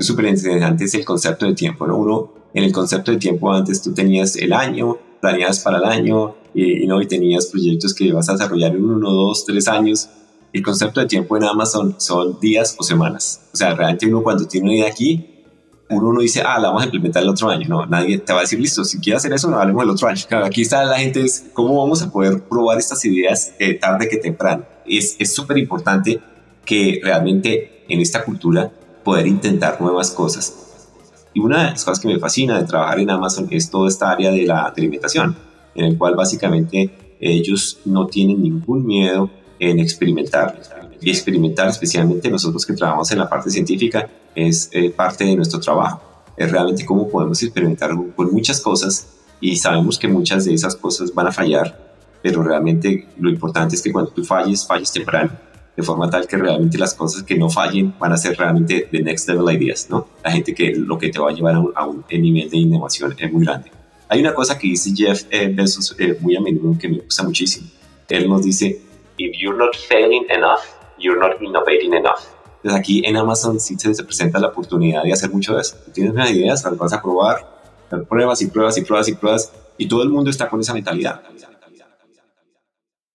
súper interesante es el concepto de tiempo, ¿no? Uno, en el concepto de tiempo antes tú tenías el año, planeabas para el año y, ¿no? y tenías proyectos que ibas a desarrollar en uno, dos, tres años. El concepto de tiempo en Amazon son días o semanas. O sea, realmente uno cuando tiene una idea aquí, uno no dice, ah, la vamos a implementar el otro año. No, nadie te va a decir, listo, si quieres hacer eso, no hablemos el otro año. aquí está la gente, es cómo vamos a poder probar estas ideas eh, tarde que temprano. Es súper importante que realmente en esta cultura poder intentar nuevas cosas. Y una de las cosas que me fascina de trabajar en Amazon es toda esta área de la alimentación, en el cual básicamente ellos no tienen ningún miedo en experimentar. Y experimentar, especialmente nosotros que trabajamos en la parte científica, es eh, parte de nuestro trabajo. Es realmente cómo podemos experimentar con muchas cosas y sabemos que muchas de esas cosas van a fallar, pero realmente lo importante es que cuando tú falles, falles temprano de forma tal que realmente las cosas que no fallen van a ser realmente the next level ideas, ¿no? La gente que lo que te va a llevar a un, nivel de innovación es muy grande. Hay una cosa que dice Jeff eh, Bezos eh, muy a menudo que me gusta muchísimo. Él nos dice, if you're not failing enough, you're not innovating enough. Entonces aquí en Amazon sí se presenta la oportunidad de hacer mucho de eso. Tienes unas ideas, las vas a probar, pruebas y pruebas y pruebas y pruebas y todo el mundo está con esa mentalidad